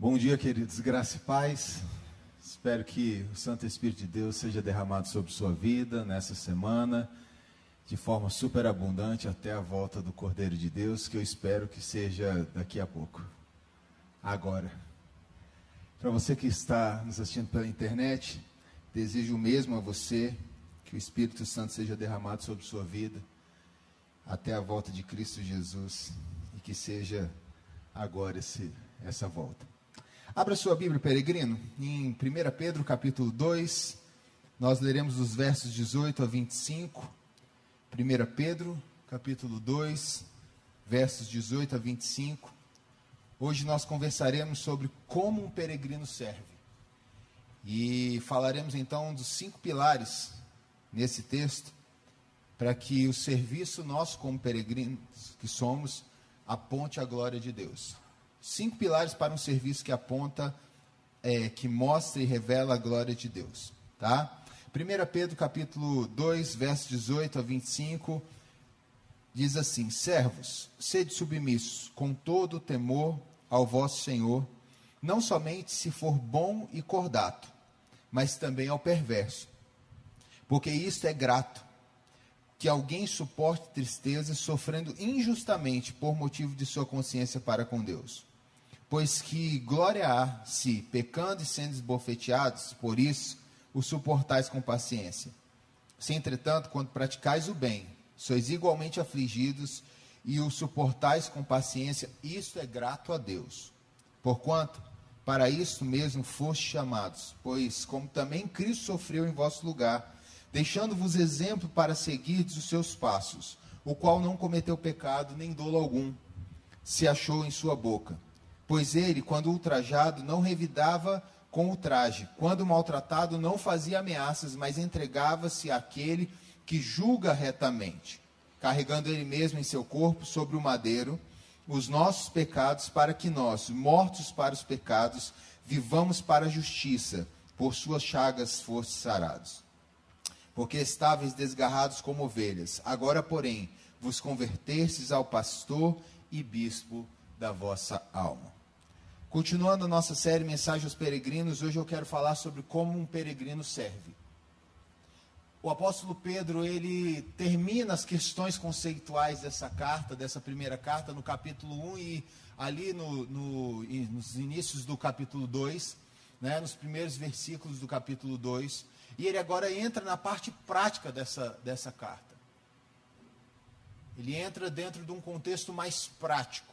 Bom dia, queridos, graça e paz. Espero que o Santo Espírito de Deus seja derramado sobre sua vida nessa semana, de forma super abundante até a volta do Cordeiro de Deus, que eu espero que seja daqui a pouco. Agora. Para você que está nos assistindo pela internet, desejo o mesmo a você, que o Espírito Santo seja derramado sobre sua vida até a volta de Cristo Jesus e que seja agora esse, essa volta. Abra sua Bíblia, peregrino, em 1 Pedro capítulo 2, nós leremos os versos 18 a 25. 1 Pedro capítulo 2, versos 18 a 25. Hoje nós conversaremos sobre como um peregrino serve. E falaremos então dos cinco pilares nesse texto, para que o serviço nosso como peregrinos que somos aponte a glória de Deus. Cinco pilares para um serviço que aponta, é, que mostra e revela a glória de Deus. Tá? 1 Pedro capítulo 2, versos 18 a 25, diz assim: Servos, sede submissos com todo o temor ao vosso Senhor, não somente se for bom e cordato, mas também ao perverso. Porque isto é grato, que alguém suporte tristeza sofrendo injustamente por motivo de sua consciência para com Deus. Pois que glória há se, pecando e sendo esbofeteados, por isso o suportais com paciência. Se, entretanto, quando praticais o bem, sois igualmente afligidos e o suportais com paciência, isto é grato a Deus. Porquanto, para isso mesmo foste chamados, pois, como também Cristo sofreu em vosso lugar, deixando-vos exemplo para seguirdes os seus passos, o qual não cometeu pecado nem dolo algum, se achou em sua boca Pois ele, quando ultrajado, não revidava com o traje, quando maltratado, não fazia ameaças, mas entregava-se àquele que julga retamente, carregando ele mesmo em seu corpo sobre o madeiro os nossos pecados, para que nós, mortos para os pecados, vivamos para a justiça, por suas chagas fostes sarados. Porque estáveis desgarrados como ovelhas, agora, porém, vos convertestes ao pastor e bispo da vossa alma. Continuando a nossa série Mensagem aos Peregrinos, hoje eu quero falar sobre como um peregrino serve. O apóstolo Pedro, ele termina as questões conceituais dessa carta, dessa primeira carta, no capítulo 1 e ali no, no, nos inícios do capítulo 2, né, nos primeiros versículos do capítulo 2. E ele agora entra na parte prática dessa, dessa carta. Ele entra dentro de um contexto mais prático.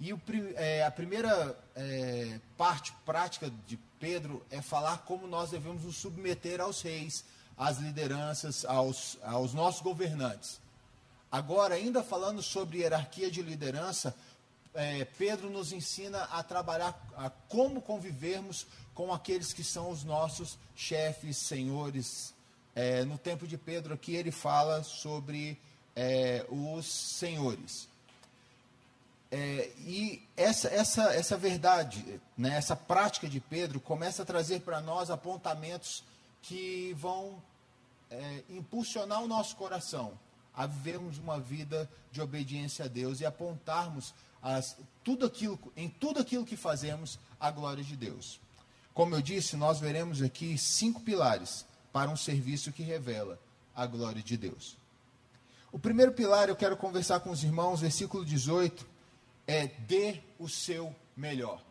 E o, é, a primeira é, parte prática de Pedro é falar como nós devemos nos submeter aos reis, às lideranças, aos, aos nossos governantes. Agora, ainda falando sobre hierarquia de liderança, é, Pedro nos ensina a trabalhar, a como convivermos com aqueles que são os nossos chefes, senhores. É, no tempo de Pedro aqui ele fala sobre é, os senhores. É, e essa, essa, essa verdade, né, essa prática de Pedro começa a trazer para nós apontamentos que vão é, impulsionar o nosso coração a vivermos uma vida de obediência a Deus e apontarmos as, tudo aquilo, em tudo aquilo que fazemos a glória de Deus. Como eu disse, nós veremos aqui cinco pilares para um serviço que revela a glória de Deus. O primeiro pilar eu quero conversar com os irmãos, versículo 18 é dê o seu melhor.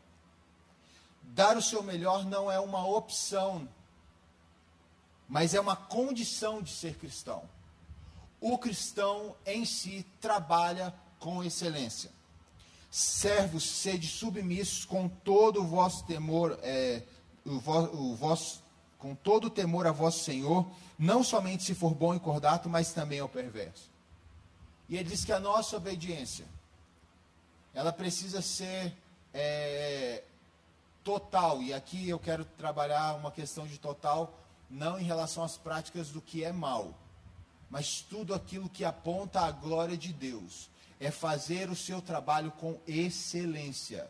Dar o seu melhor não é uma opção, mas é uma condição de ser cristão. O cristão em si trabalha com excelência. Servos, sede submissos com todo o vosso temor, é, o, vo, o vosso, com todo o temor a vosso Senhor, não somente se for bom e cordato, mas também ao perverso. E ele diz que a nossa obediência ela precisa ser é, total. E aqui eu quero trabalhar uma questão de total, não em relação às práticas do que é mal, mas tudo aquilo que aponta à glória de Deus. É fazer o seu trabalho com excelência.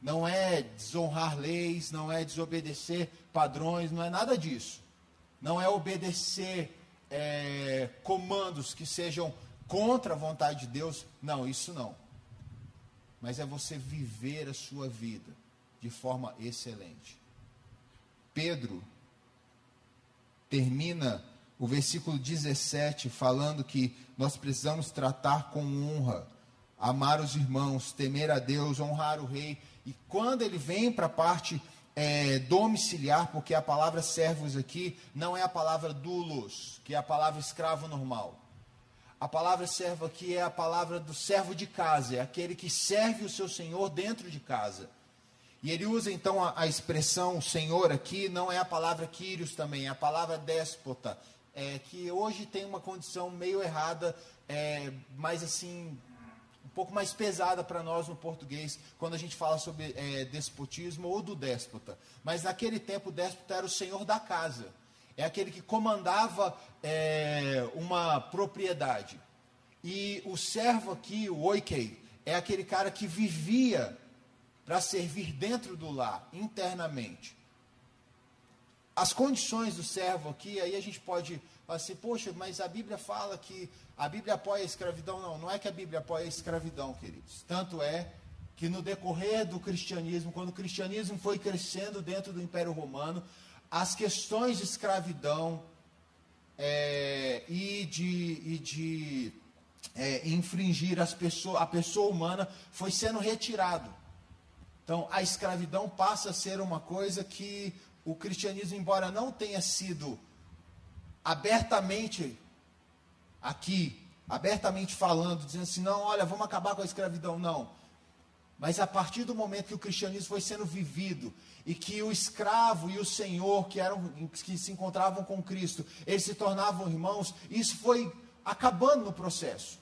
Não é desonrar leis, não é desobedecer padrões, não é nada disso. Não é obedecer é, comandos que sejam contra a vontade de Deus. Não, isso não mas é você viver a sua vida de forma excelente. Pedro termina o versículo 17 falando que nós precisamos tratar com honra, amar os irmãos, temer a Deus, honrar o rei. E quando ele vem para a parte é, domiciliar, porque a palavra servos aqui não é a palavra dulos, que é a palavra escravo normal. A palavra servo aqui é a palavra do servo de casa, é aquele que serve o seu senhor dentro de casa. E ele usa então a, a expressão senhor aqui, não é a palavra Quírios também, é a palavra déspota, é, que hoje tem uma condição meio errada, é, mas assim, um pouco mais pesada para nós no português, quando a gente fala sobre é, despotismo ou do déspota. Mas naquele tempo o déspota era o senhor da casa, é aquele que comandava é, uma propriedade. E o servo aqui, o oikei, é aquele cara que vivia para servir dentro do lar, internamente. As condições do servo aqui, aí a gente pode falar assim, poxa, mas a Bíblia fala que a Bíblia apoia a escravidão. Não, não é que a Bíblia apoia a escravidão, queridos. Tanto é que no decorrer do cristianismo, quando o cristianismo foi crescendo dentro do Império Romano, as questões de escravidão é, e de, e de é, infringir as pessoas, a pessoa humana foi sendo retirado. Então, a escravidão passa a ser uma coisa que o cristianismo, embora não tenha sido abertamente aqui, abertamente falando, dizendo assim, não, olha, vamos acabar com a escravidão, não. Mas a partir do momento que o cristianismo foi sendo vivido e que o escravo e o senhor que eram que se encontravam com Cristo, eles se tornavam irmãos, isso foi acabando no processo.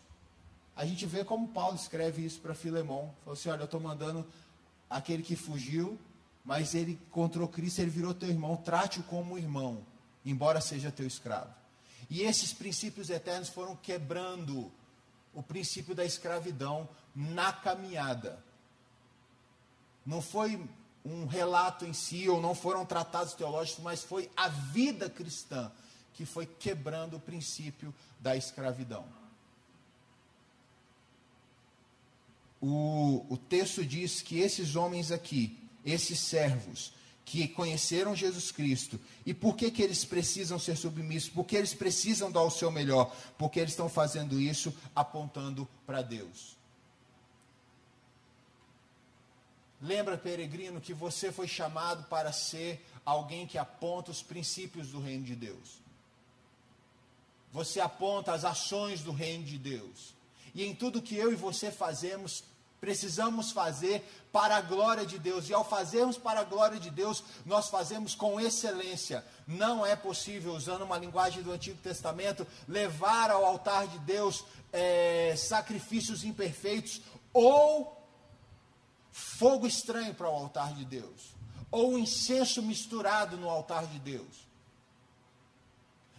A gente vê como Paulo escreve isso para Filemão. Falou assim: olha, eu estou mandando aquele que fugiu, mas ele encontrou Cristo, ele virou teu irmão, trate-o como irmão, embora seja teu escravo. E esses princípios eternos foram quebrando o princípio da escravidão na caminhada. Não foi um relato em si, ou não foram tratados teológicos, mas foi a vida cristã que foi quebrando o princípio da escravidão. o, o texto diz que esses homens aqui, esses servos, que conheceram Jesus Cristo. E por que, que eles precisam ser submissos? Porque eles precisam dar o seu melhor. Porque eles estão fazendo isso apontando para Deus. Lembra, peregrino, que você foi chamado para ser alguém que aponta os princípios do reino de Deus. Você aponta as ações do reino de Deus. E em tudo que eu e você fazemos, precisamos fazer para a glória de Deus. E ao fazermos para a glória de Deus, nós fazemos com excelência. Não é possível, usando uma linguagem do Antigo Testamento, levar ao altar de Deus é, sacrifícios imperfeitos ou fogo estranho para o altar de Deus, ou incenso misturado no altar de Deus.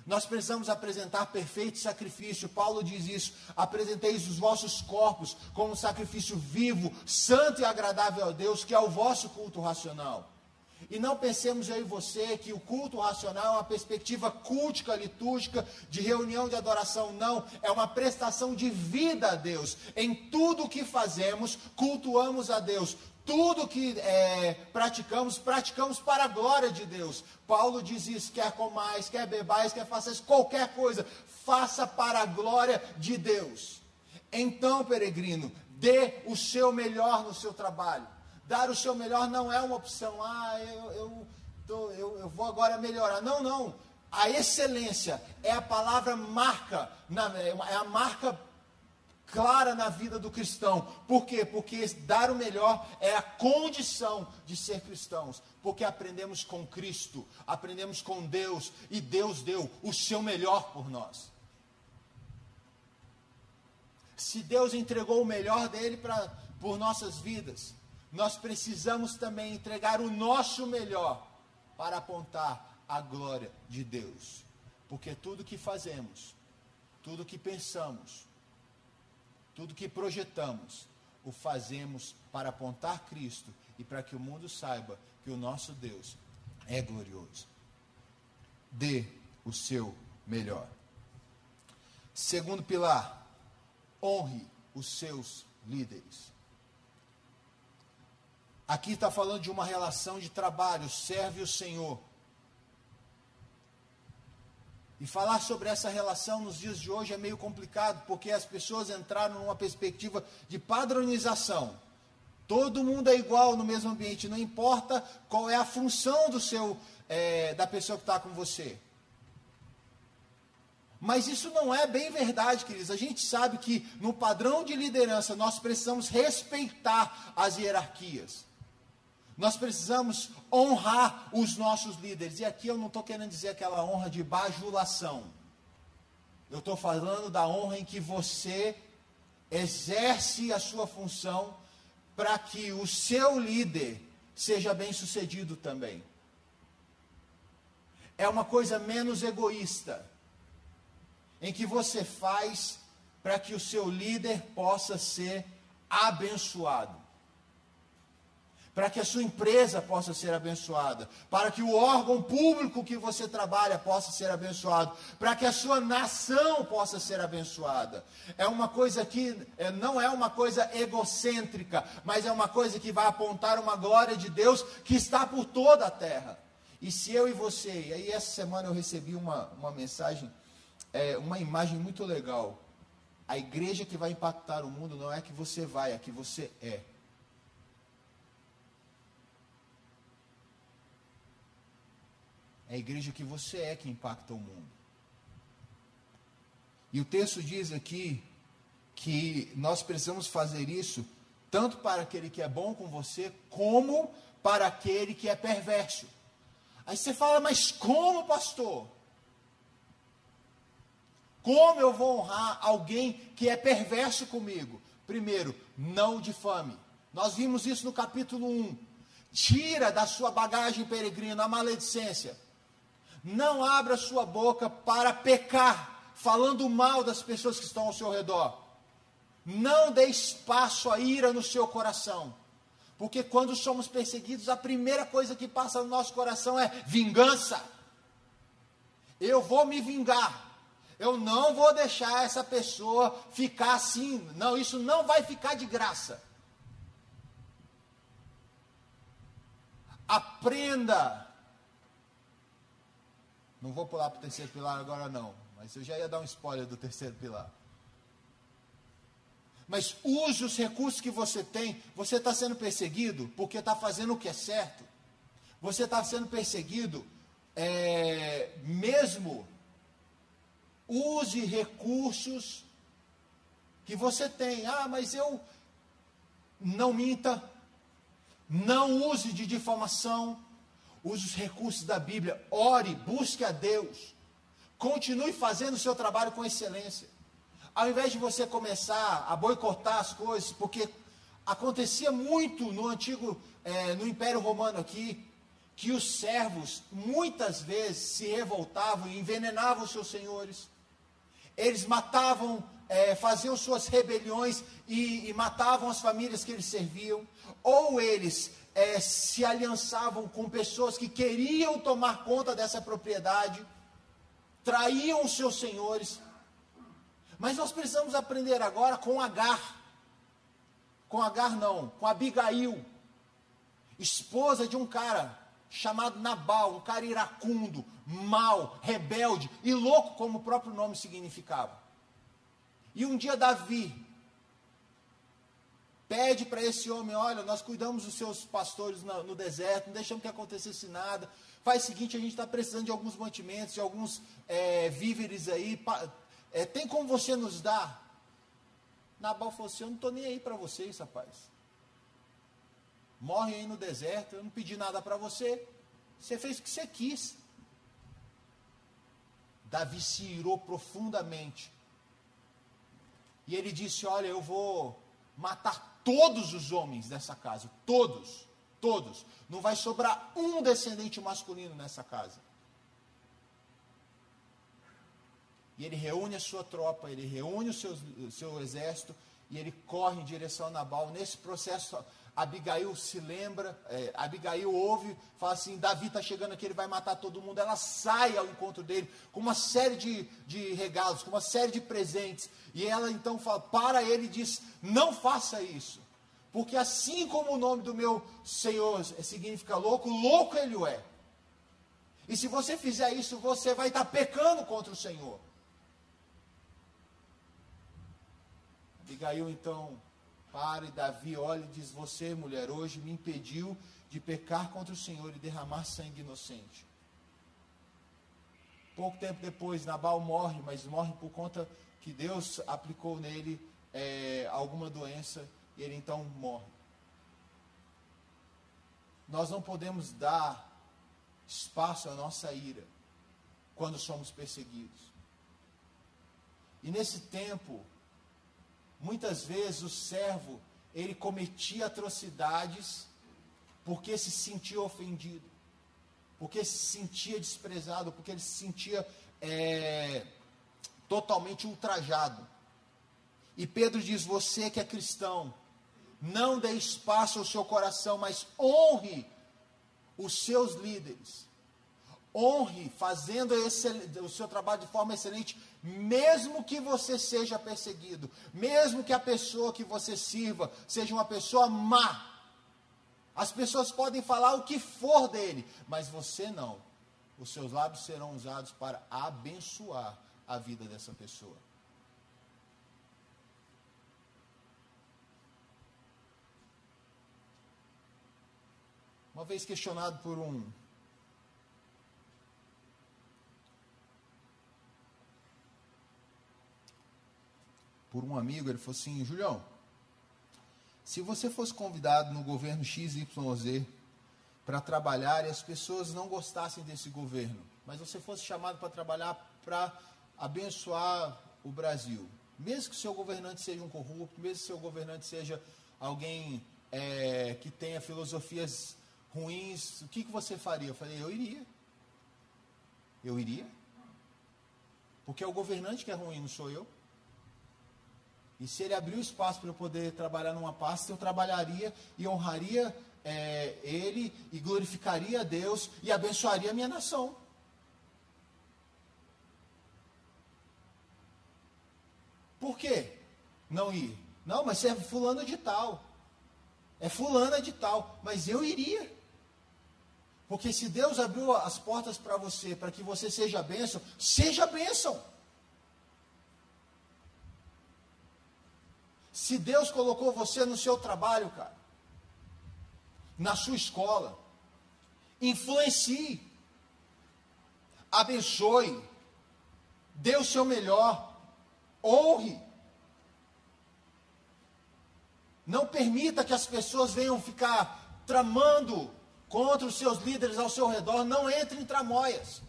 Nós precisamos apresentar perfeito sacrifício. Paulo diz isso: apresenteis os vossos corpos como um sacrifício vivo, santo e agradável a Deus, que é o vosso culto racional. E não pensemos aí você que o culto racional é uma perspectiva cultica, litúrgica, de reunião de adoração. Não, é uma prestação de vida a Deus. Em tudo o que fazemos, cultuamos a Deus tudo que é, praticamos, praticamos para a glória de Deus. Paulo diz isso: quer comais, quer bebais, quer façais qualquer coisa, faça para a glória de Deus. Então, peregrino, dê o seu melhor no seu trabalho. Dar o seu melhor não é uma opção. Ah, eu, eu, tô, eu, eu vou agora melhorar. Não, não. A excelência é a palavra marca, é a marca clara na vida do cristão. Por quê? Porque dar o melhor é a condição de ser cristãos. Porque aprendemos com Cristo, aprendemos com Deus e Deus deu o seu melhor por nós. Se Deus entregou o melhor dele pra, por nossas vidas, nós precisamos também entregar o nosso melhor para apontar a glória de Deus. Porque tudo que fazemos, tudo que pensamos, tudo que projetamos, o fazemos para apontar Cristo e para que o mundo saiba que o nosso Deus é glorioso. Dê o seu melhor. Segundo pilar, honre os seus líderes. Aqui está falando de uma relação de trabalho, serve o Senhor. E falar sobre essa relação nos dias de hoje é meio complicado, porque as pessoas entraram numa perspectiva de padronização. Todo mundo é igual no mesmo ambiente, não importa qual é a função do seu, é, da pessoa que está com você. Mas isso não é bem verdade, queridos. A gente sabe que no padrão de liderança nós precisamos respeitar as hierarquias. Nós precisamos honrar os nossos líderes. E aqui eu não estou querendo dizer aquela honra de bajulação. Eu estou falando da honra em que você exerce a sua função para que o seu líder seja bem sucedido também. É uma coisa menos egoísta, em que você faz para que o seu líder possa ser abençoado para que a sua empresa possa ser abençoada, para que o órgão público que você trabalha possa ser abençoado, para que a sua nação possa ser abençoada. É uma coisa que é, não é uma coisa egocêntrica, mas é uma coisa que vai apontar uma glória de Deus que está por toda a terra. E se eu e você, e aí essa semana eu recebi uma, uma mensagem, é, uma imagem muito legal. A igreja que vai impactar o mundo não é que você vai, é que você é. A igreja que você é que impacta o mundo. E o texto diz aqui que nós precisamos fazer isso tanto para aquele que é bom com você, como para aquele que é perverso. Aí você fala, mas como, pastor? Como eu vou honrar alguém que é perverso comigo? Primeiro, não difame. Nós vimos isso no capítulo 1. Tira da sua bagagem peregrina a maledicência. Não abra sua boca para pecar, falando mal das pessoas que estão ao seu redor. Não dê espaço à ira no seu coração. Porque quando somos perseguidos, a primeira coisa que passa no nosso coração é vingança. Eu vou me vingar. Eu não vou deixar essa pessoa ficar assim. Não, isso não vai ficar de graça. Aprenda não vou pular para o terceiro pilar agora não, mas eu já ia dar um spoiler do terceiro pilar. Mas use os recursos que você tem. Você está sendo perseguido porque está fazendo o que é certo. Você está sendo perseguido é, mesmo. Use recursos que você tem. Ah, mas eu não minta. Não use de difamação use os recursos da Bíblia, ore, busque a Deus, continue fazendo o seu trabalho com excelência. Ao invés de você começar a boicotar as coisas, porque acontecia muito no antigo, é, no Império Romano aqui, que os servos muitas vezes se revoltavam e envenenavam os seus senhores. Eles matavam, é, faziam suas rebeliões e, e matavam as famílias que eles serviam. Ou eles é, se aliançavam com pessoas que queriam tomar conta dessa propriedade, traíam os seus senhores. Mas nós precisamos aprender agora com Agar. Com Agar não, com Abigail, esposa de um cara chamado Nabal, um cara iracundo, mau, rebelde e louco, como o próprio nome significava. E um dia Davi, Pede para esse homem: olha, nós cuidamos dos seus pastores no, deserto, não deixamos que acontecesse nada. Faz o seguinte: a gente está precisando de alguns mantimentos, de alguns é, víveres aí. É, tem como você nos dar? Nabal falou assim: eu não estou nem aí para vocês, rapaz. Morre aí no deserto, eu não pedi nada para você. Você fez o que você quis. Davi se irou profundamente. E ele disse: Olha, eu vou matar todos os homens dessa casa, todos, todos. Não vai sobrar um descendente masculino nessa casa. E ele reúne a sua tropa, ele reúne o seu, o seu exército e ele corre em direção a Nabal. Nesse processo, Abigail se lembra, é, Abigail ouve, fala assim: Davi está chegando aqui, ele vai matar todo mundo. Ela sai ao encontro dele com uma série de, de regalos, com uma série de presentes. E ela então fala, para ele e diz: Não faça isso, Porque assim como o nome do meu Senhor significa louco, louco ele o é. E se você fizer isso, você vai estar pecando contra o Senhor. Abigail então para e Davi olha e diz: Você, mulher, hoje me impediu de pecar contra o Senhor e derramar sangue inocente. Pouco tempo depois, Nabal morre, mas morre por conta que Deus aplicou nele é, alguma doença e ele então morre. Nós não podemos dar espaço à nossa ira quando somos perseguidos. E nesse tempo, muitas vezes o servo ele cometia atrocidades porque se sentia ofendido, porque se sentia desprezado, porque ele se sentia é, totalmente ultrajado. E Pedro diz: Você que é cristão, não dê espaço ao seu coração, mas honre os seus líderes. Honre fazendo o seu trabalho de forma excelente, mesmo que você seja perseguido, mesmo que a pessoa que você sirva seja uma pessoa má. As pessoas podem falar o que for dele, mas você não. Os seus lábios serão usados para abençoar a vida dessa pessoa. Uma vez questionado por um por um amigo, ele falou assim: Julião, se você fosse convidado no governo XYZ para trabalhar e as pessoas não gostassem desse governo, mas você fosse chamado para trabalhar para abençoar o Brasil, mesmo que o seu governante seja um corrupto, mesmo que o seu governante seja alguém é, que tenha filosofias ruins, o que, que você faria? Eu falei, eu iria. Eu iria. Porque é o governante que é ruim, não sou eu. E se ele abrir o espaço para eu poder trabalhar numa pasta, eu trabalharia e honraria é, ele e glorificaria a Deus e abençoaria a minha nação. Por quê? Não ir. Não, mas você é fulano de tal. É fulana de tal. Mas eu iria. Porque se Deus abriu as portas para você, para que você seja bênção, seja bênção. Se Deus colocou você no seu trabalho, cara, na sua escola, influencie, abençoe, dê o seu melhor, honre. Não permita que as pessoas venham ficar tramando contra os seus líderes ao seu redor, não entre em tramóias.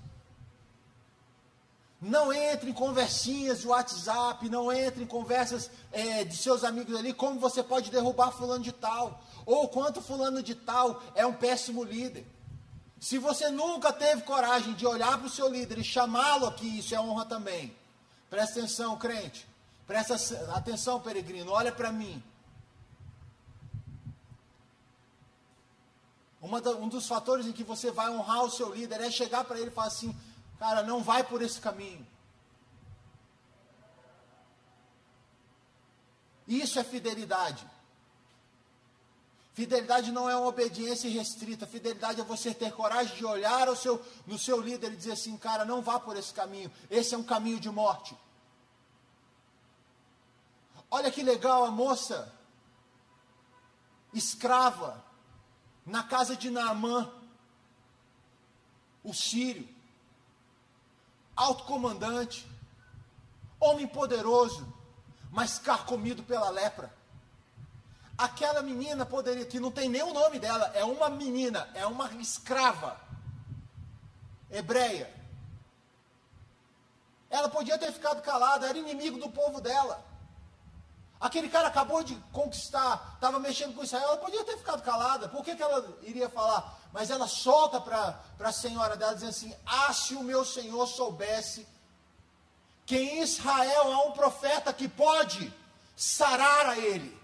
Não entre em conversinhas de WhatsApp, não entre em conversas é, de seus amigos ali, como você pode derrubar fulano de tal, ou quanto fulano de tal é um péssimo líder. Se você nunca teve coragem de olhar para o seu líder e chamá-lo aqui, isso é honra também. Presta atenção, crente. Presta atenção, peregrino. Olha para mim. Da, um dos fatores em que você vai honrar o seu líder é chegar para ele e falar assim: cara, não vai por esse caminho. Isso é fidelidade. Fidelidade não é uma obediência restrita. Fidelidade é você ter coragem de olhar seu, no seu líder e dizer assim: cara, não vá por esse caminho. Esse é um caminho de morte. Olha que legal a moça escrava na casa de Naamã, o sírio, alto comandante, homem poderoso, mas carcomido pela lepra. Aquela menina poderia, que não tem nem o nome dela, é uma menina, é uma escrava hebreia. Ela podia ter ficado calada, era inimigo do povo dela. Aquele cara acabou de conquistar, estava mexendo com Israel, ela podia ter ficado calada. Por que, que ela iria falar? Mas ela solta para a senhora dela, dizendo assim: Ah, se o meu senhor soubesse que em Israel há um profeta que pode sarar a ele.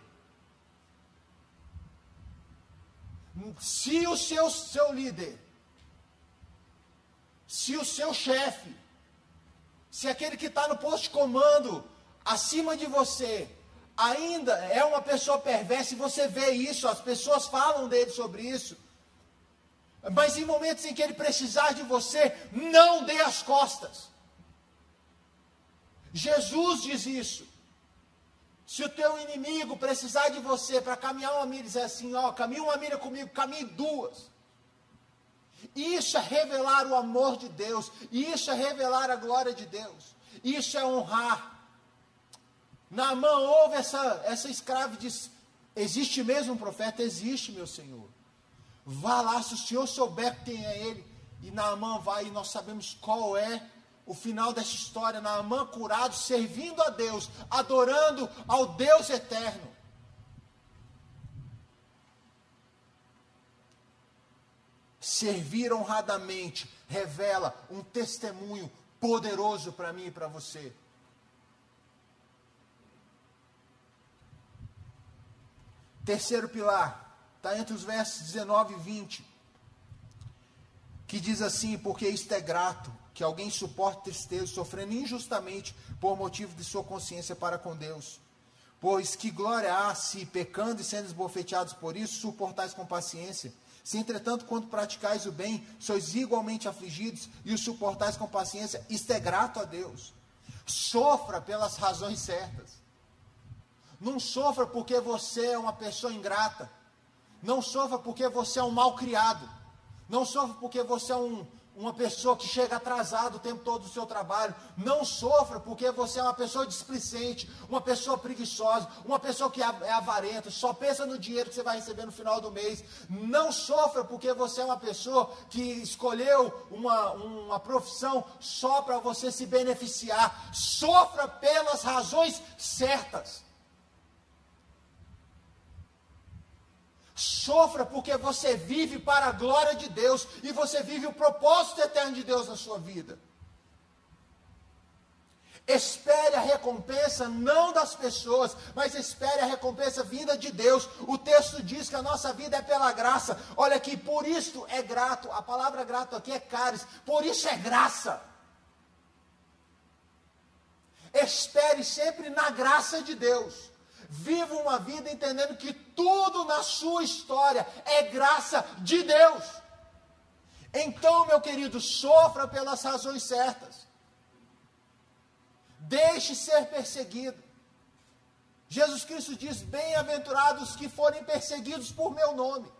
Se o seu, seu líder, se o seu chefe, se aquele que está no posto de comando acima de você, ainda é uma pessoa perversa e você vê isso, as pessoas falam dele sobre isso. Mas em momentos em que ele precisar de você, não dê as costas. Jesus diz isso. Se o teu inimigo precisar de você para caminhar uma milha, dizer assim, ó, caminha uma milha comigo, caminhe duas. Isso é revelar o amor de Deus, isso é revelar a glória de Deus, isso é honrar. Naamã ouve essa, essa escrava e diz: Existe mesmo um profeta? Existe, meu senhor. Vá lá, se o senhor souber quem é ele. E Naamã vai, e nós sabemos qual é o final dessa história. Naamã curado, servindo a Deus, adorando ao Deus eterno. Servir honradamente revela um testemunho poderoso para mim e para você. Terceiro pilar, está entre os versos 19 e 20, que diz assim: Porque isto é grato, que alguém suporte tristeza, sofrendo injustamente por motivo de sua consciência para com Deus. Pois que glória há se, pecando e sendo esbofeteados por isso, suportais com paciência. Se, entretanto, quando praticais o bem, sois igualmente afligidos e o suportais com paciência, isto é grato a Deus. Sofra pelas razões certas. Não sofra porque você é uma pessoa ingrata. Não sofra porque você é um mal criado. Não sofra porque você é um, uma pessoa que chega atrasado o tempo todo do seu trabalho. Não sofra porque você é uma pessoa displicente, uma pessoa preguiçosa, uma pessoa que é, é avarenta, só pensa no dinheiro que você vai receber no final do mês. Não sofra porque você é uma pessoa que escolheu uma, uma profissão só para você se beneficiar. Sofra pelas razões certas. Sofra porque você vive para a glória de Deus e você vive o propósito eterno de Deus na sua vida. Espere a recompensa não das pessoas, mas espere a recompensa vinda de Deus. O texto diz que a nossa vida é pela graça. Olha aqui, por isso é grato. A palavra grato aqui é caris. Por isso é graça. Espere sempre na graça de Deus. Viva uma vida entendendo que tudo na sua história é graça de Deus. Então, meu querido, sofra pelas razões certas. Deixe ser perseguido. Jesus Cristo diz: Bem-aventurados que forem perseguidos por meu nome.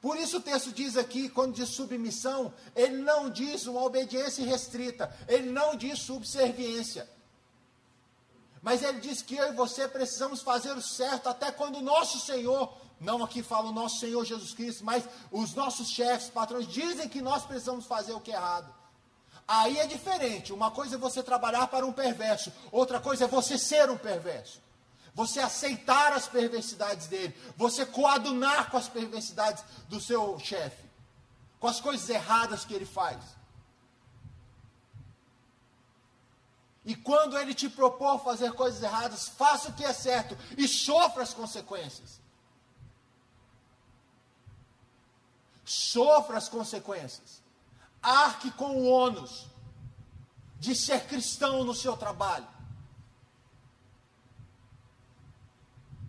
Por isso o texto diz aqui, quando diz submissão, ele não diz uma obediência restrita, ele não diz subserviência. Mas ele diz que eu e você precisamos fazer o certo até quando o nosso Senhor, não aqui fala o nosso Senhor Jesus Cristo, mas os nossos chefes, patrões, dizem que nós precisamos fazer o que é errado. Aí é diferente. Uma coisa é você trabalhar para um perverso, outra coisa é você ser um perverso. Você aceitar as perversidades dele, você coadunar com as perversidades do seu chefe, com as coisas erradas que ele faz. E quando ele te propor fazer coisas erradas, faça o que é certo e sofra as consequências. Sofra as consequências. Arque com o ônus de ser cristão no seu trabalho.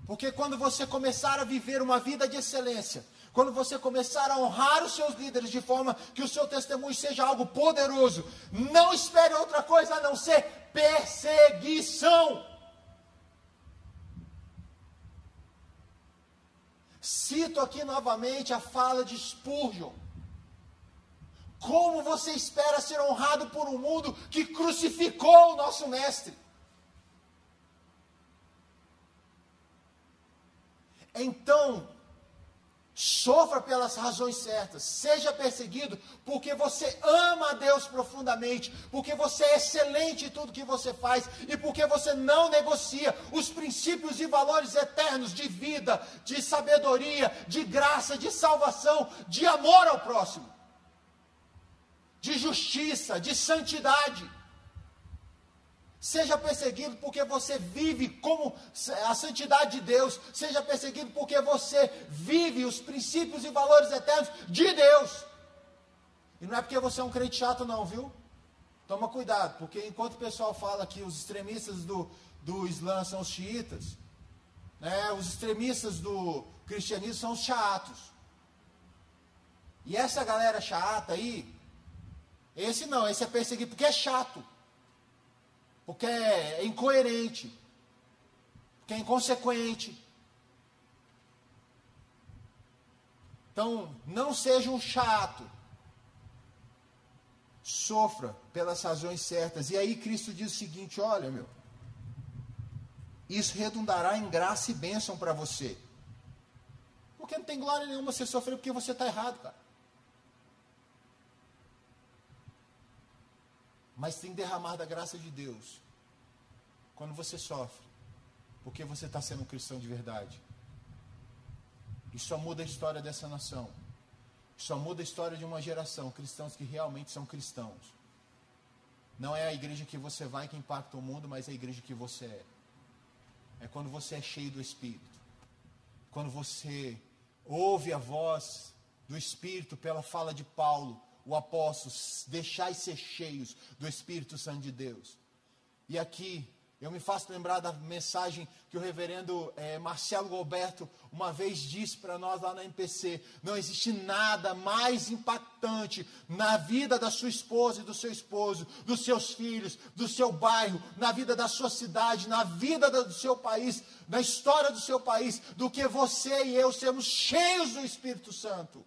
Porque quando você começar a viver uma vida de excelência, quando você começar a honrar os seus líderes de forma que o seu testemunho seja algo poderoso, não espere outra coisa a não ser perseguição. Cito aqui novamente a fala de Spurgeon. Como você espera ser honrado por um mundo que crucificou o nosso Mestre? Então, Sofra pelas razões certas, seja perseguido porque você ama a Deus profundamente, porque você é excelente em tudo que você faz e porque você não negocia os princípios e valores eternos de vida, de sabedoria, de graça, de salvação, de amor ao próximo, de justiça, de santidade. Seja perseguido porque você vive como a santidade de Deus. Seja perseguido porque você vive os princípios e valores eternos de Deus. E não é porque você é um crente chato, não, viu? Toma cuidado, porque enquanto o pessoal fala que os extremistas do, do Islã são os xiitas, né, os extremistas do cristianismo são os chatos. E essa galera chata aí, esse não, esse é perseguido porque é chato. Porque é incoerente. Porque é inconsequente. Então, não seja um chato. Sofra pelas razões certas. E aí Cristo diz o seguinte: olha, meu, isso redundará em graça e bênção para você. Porque não tem glória nenhuma você sofrer porque você está errado, cara. Mas tem derramar da graça de Deus quando você sofre, porque você está sendo um cristão de verdade. Isso só muda a história dessa nação. Isso só muda a história de uma geração, cristãos que realmente são cristãos. Não é a igreja que você vai que impacta o mundo, mas é a igreja que você é. É quando você é cheio do Espírito. Quando você ouve a voz do Espírito pela fala de Paulo, o apóstolo, deixai ser cheios do Espírito Santo de Deus. E aqui eu me faço lembrar da mensagem que o reverendo é, Marcelo Roberto uma vez disse para nós lá na MPC: não existe nada mais impactante na vida da sua esposa e do seu esposo, dos seus filhos, do seu bairro, na vida da sua cidade, na vida do seu país, na história do seu país, do que você e eu sermos cheios do Espírito Santo.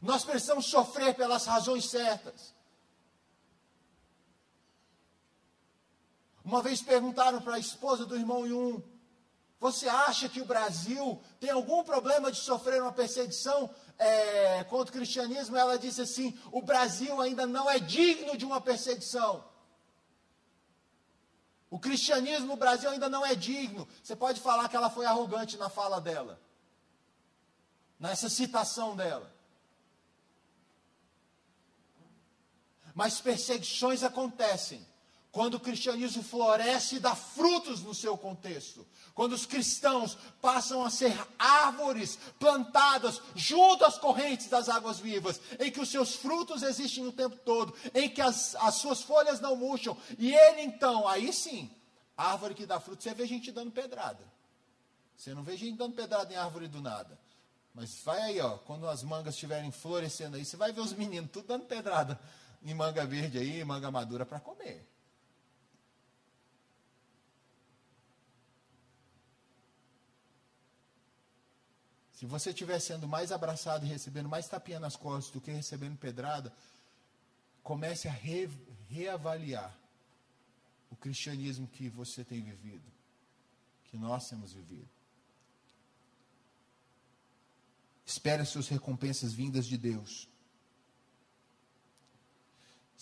Nós precisamos sofrer pelas razões certas. Uma vez perguntaram para a esposa do irmão Yun: Você acha que o Brasil tem algum problema de sofrer uma perseguição é, contra o cristianismo? Ela disse assim: O Brasil ainda não é digno de uma perseguição. O cristianismo no Brasil ainda não é digno. Você pode falar que ela foi arrogante na fala dela, nessa citação dela. Mas perseguições acontecem quando o cristianismo floresce e dá frutos no seu contexto. Quando os cristãos passam a ser árvores plantadas junto às correntes das águas vivas, em que os seus frutos existem o tempo todo, em que as, as suas folhas não murcham, e ele então, aí sim, árvore que dá fruto, você vê gente dando pedrada. Você não vê gente dando pedrada em árvore do nada. Mas vai aí, ó, quando as mangas estiverem florescendo aí, você vai ver os meninos tudo dando pedrada em manga verde aí, manga madura para comer. Se você estiver sendo mais abraçado e recebendo mais tapinha nas costas do que recebendo pedrada, comece a re, reavaliar o cristianismo que você tem vivido, que nós temos vivido. Espere as suas recompensas vindas de Deus.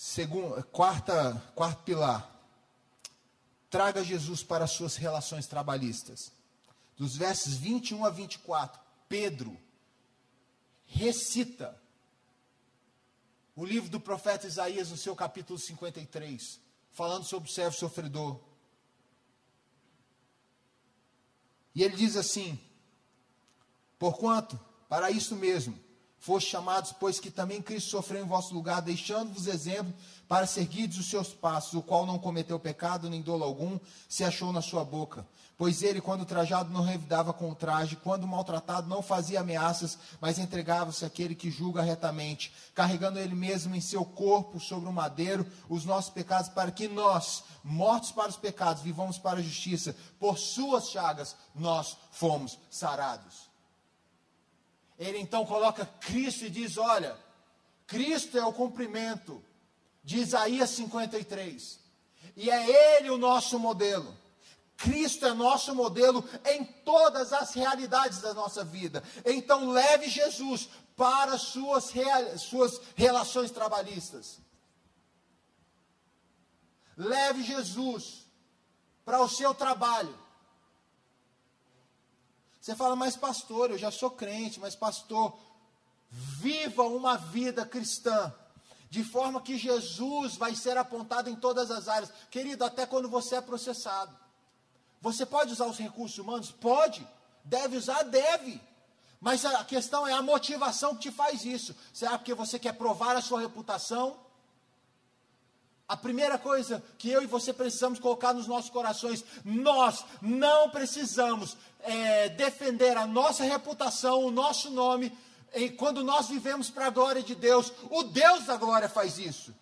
Segundo, quarta, quarto pilar. Traga Jesus para as suas relações trabalhistas. Dos versos 21 a 24. Pedro recita o livro do profeta Isaías no seu capítulo 53, falando sobre o servo sofredor. E ele diz assim: Porquanto, para isso mesmo, foste chamados, pois que também Cristo sofreu em vosso lugar, deixando-vos exemplo para seguirdes os seus passos, o qual não cometeu pecado, nem dolo algum se achou na sua boca. Pois ele, quando trajado, não revidava com o traje, quando maltratado, não fazia ameaças, mas entregava-se àquele que julga retamente, carregando ele mesmo em seu corpo sobre o madeiro os nossos pecados, para que nós, mortos para os pecados, vivamos para a justiça. Por suas chagas nós fomos sarados. Ele então coloca Cristo e diz: Olha, Cristo é o cumprimento de Isaías 53, e é Ele o nosso modelo. Cristo é nosso modelo em todas as realidades da nossa vida. Então, leve Jesus para suas, suas relações trabalhistas. Leve Jesus para o seu trabalho. Você fala, mas pastor, eu já sou crente, mas pastor, viva uma vida cristã, de forma que Jesus vai ser apontado em todas as áreas. Querido, até quando você é processado. Você pode usar os recursos humanos? Pode. Deve usar? Deve. Mas a questão é a motivação que te faz isso. Será porque você quer provar a sua reputação? A primeira coisa que eu e você precisamos colocar nos nossos corações, nós não precisamos é, defender a nossa reputação, o nosso nome, quando nós vivemos para a glória de Deus. O Deus da glória faz isso.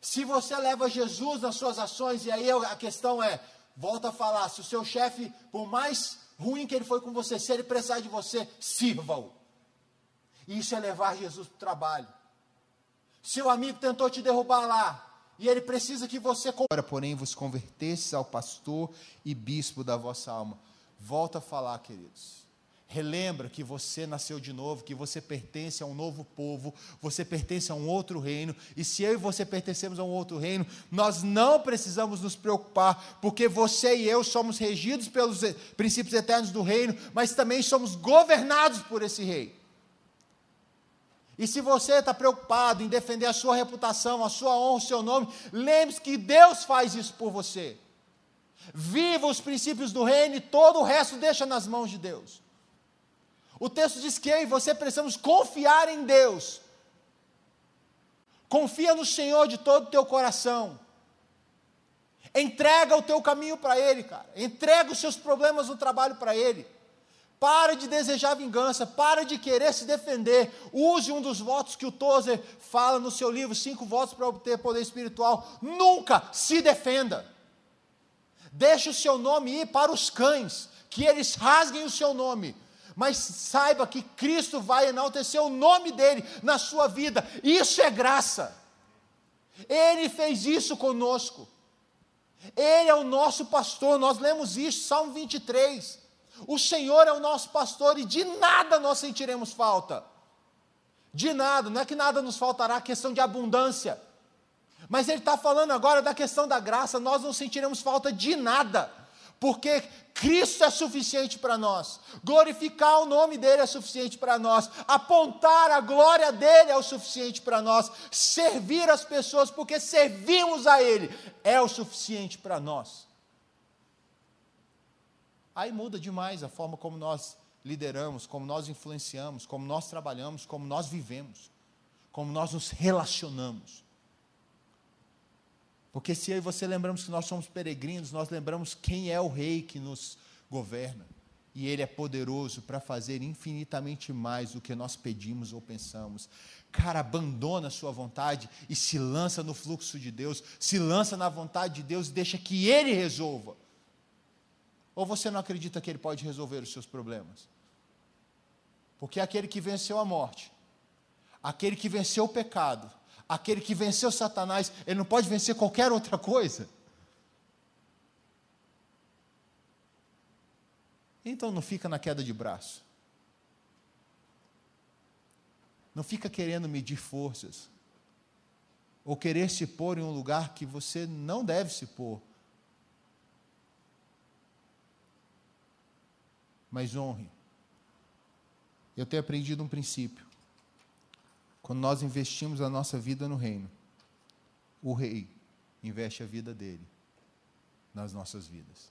Se você leva Jesus nas suas ações, e aí a questão é, volta a falar, se o seu chefe, por mais ruim que ele foi com você, se ele precisar de você, sirva-o. Isso é levar Jesus para o trabalho. Seu amigo tentou te derrubar lá, e ele precisa que você. Agora, porém, vos convertesses ao pastor e bispo da vossa alma. Volta a falar, queridos. Relembra que você nasceu de novo, que você pertence a um novo povo, você pertence a um outro reino, e se eu e você pertencemos a um outro reino, nós não precisamos nos preocupar, porque você e eu somos regidos pelos princípios eternos do reino, mas também somos governados por esse rei. E se você está preocupado em defender a sua reputação, a sua honra, o seu nome, lembre-se que Deus faz isso por você. Viva os princípios do reino e todo o resto deixa nas mãos de Deus. O texto diz que eu e você precisamos confiar em Deus. Confia no Senhor de todo o teu coração. Entrega o teu caminho para Ele, cara. Entrega os seus problemas no trabalho para Ele. Para de desejar vingança, para de querer se defender. Use um dos votos que o Tozer fala no seu livro, Cinco Votos para Obter Poder Espiritual. Nunca se defenda. Deixe o seu nome ir para os cães, que eles rasguem o seu nome mas saiba que Cristo vai enaltecer o nome dele na sua vida. Isso é graça. Ele fez isso conosco. Ele é o nosso pastor. Nós lemos isso, Salmo 23. O Senhor é o nosso pastor e de nada nós sentiremos falta. De nada, não é que nada nos faltará, a questão de abundância. Mas ele está falando agora da questão da graça, nós não sentiremos falta de nada porque Cristo é suficiente para nós, glorificar o nome dele é suficiente para nós, apontar a glória dele é o suficiente para nós, servir as pessoas porque servimos a ele é o suficiente para nós. Aí muda demais a forma como nós lideramos, como nós influenciamos, como nós trabalhamos, como nós vivemos, como nós nos relacionamos. Porque se eu e você lembramos que nós somos peregrinos, nós lembramos quem é o rei que nos governa. E ele é poderoso para fazer infinitamente mais do que nós pedimos ou pensamos. Cara, abandona a sua vontade e se lança no fluxo de Deus, se lança na vontade de Deus e deixa que ele resolva. Ou você não acredita que ele pode resolver os seus problemas? Porque aquele que venceu a morte, aquele que venceu o pecado, aquele que venceu Satanás, ele não pode vencer qualquer outra coisa. Então não fica na queda de braço. Não fica querendo medir forças. Ou querer se pôr em um lugar que você não deve se pôr. Mas honre. Eu tenho aprendido um princípio. Quando nós investimos a nossa vida no reino, o rei investe a vida dele nas nossas vidas.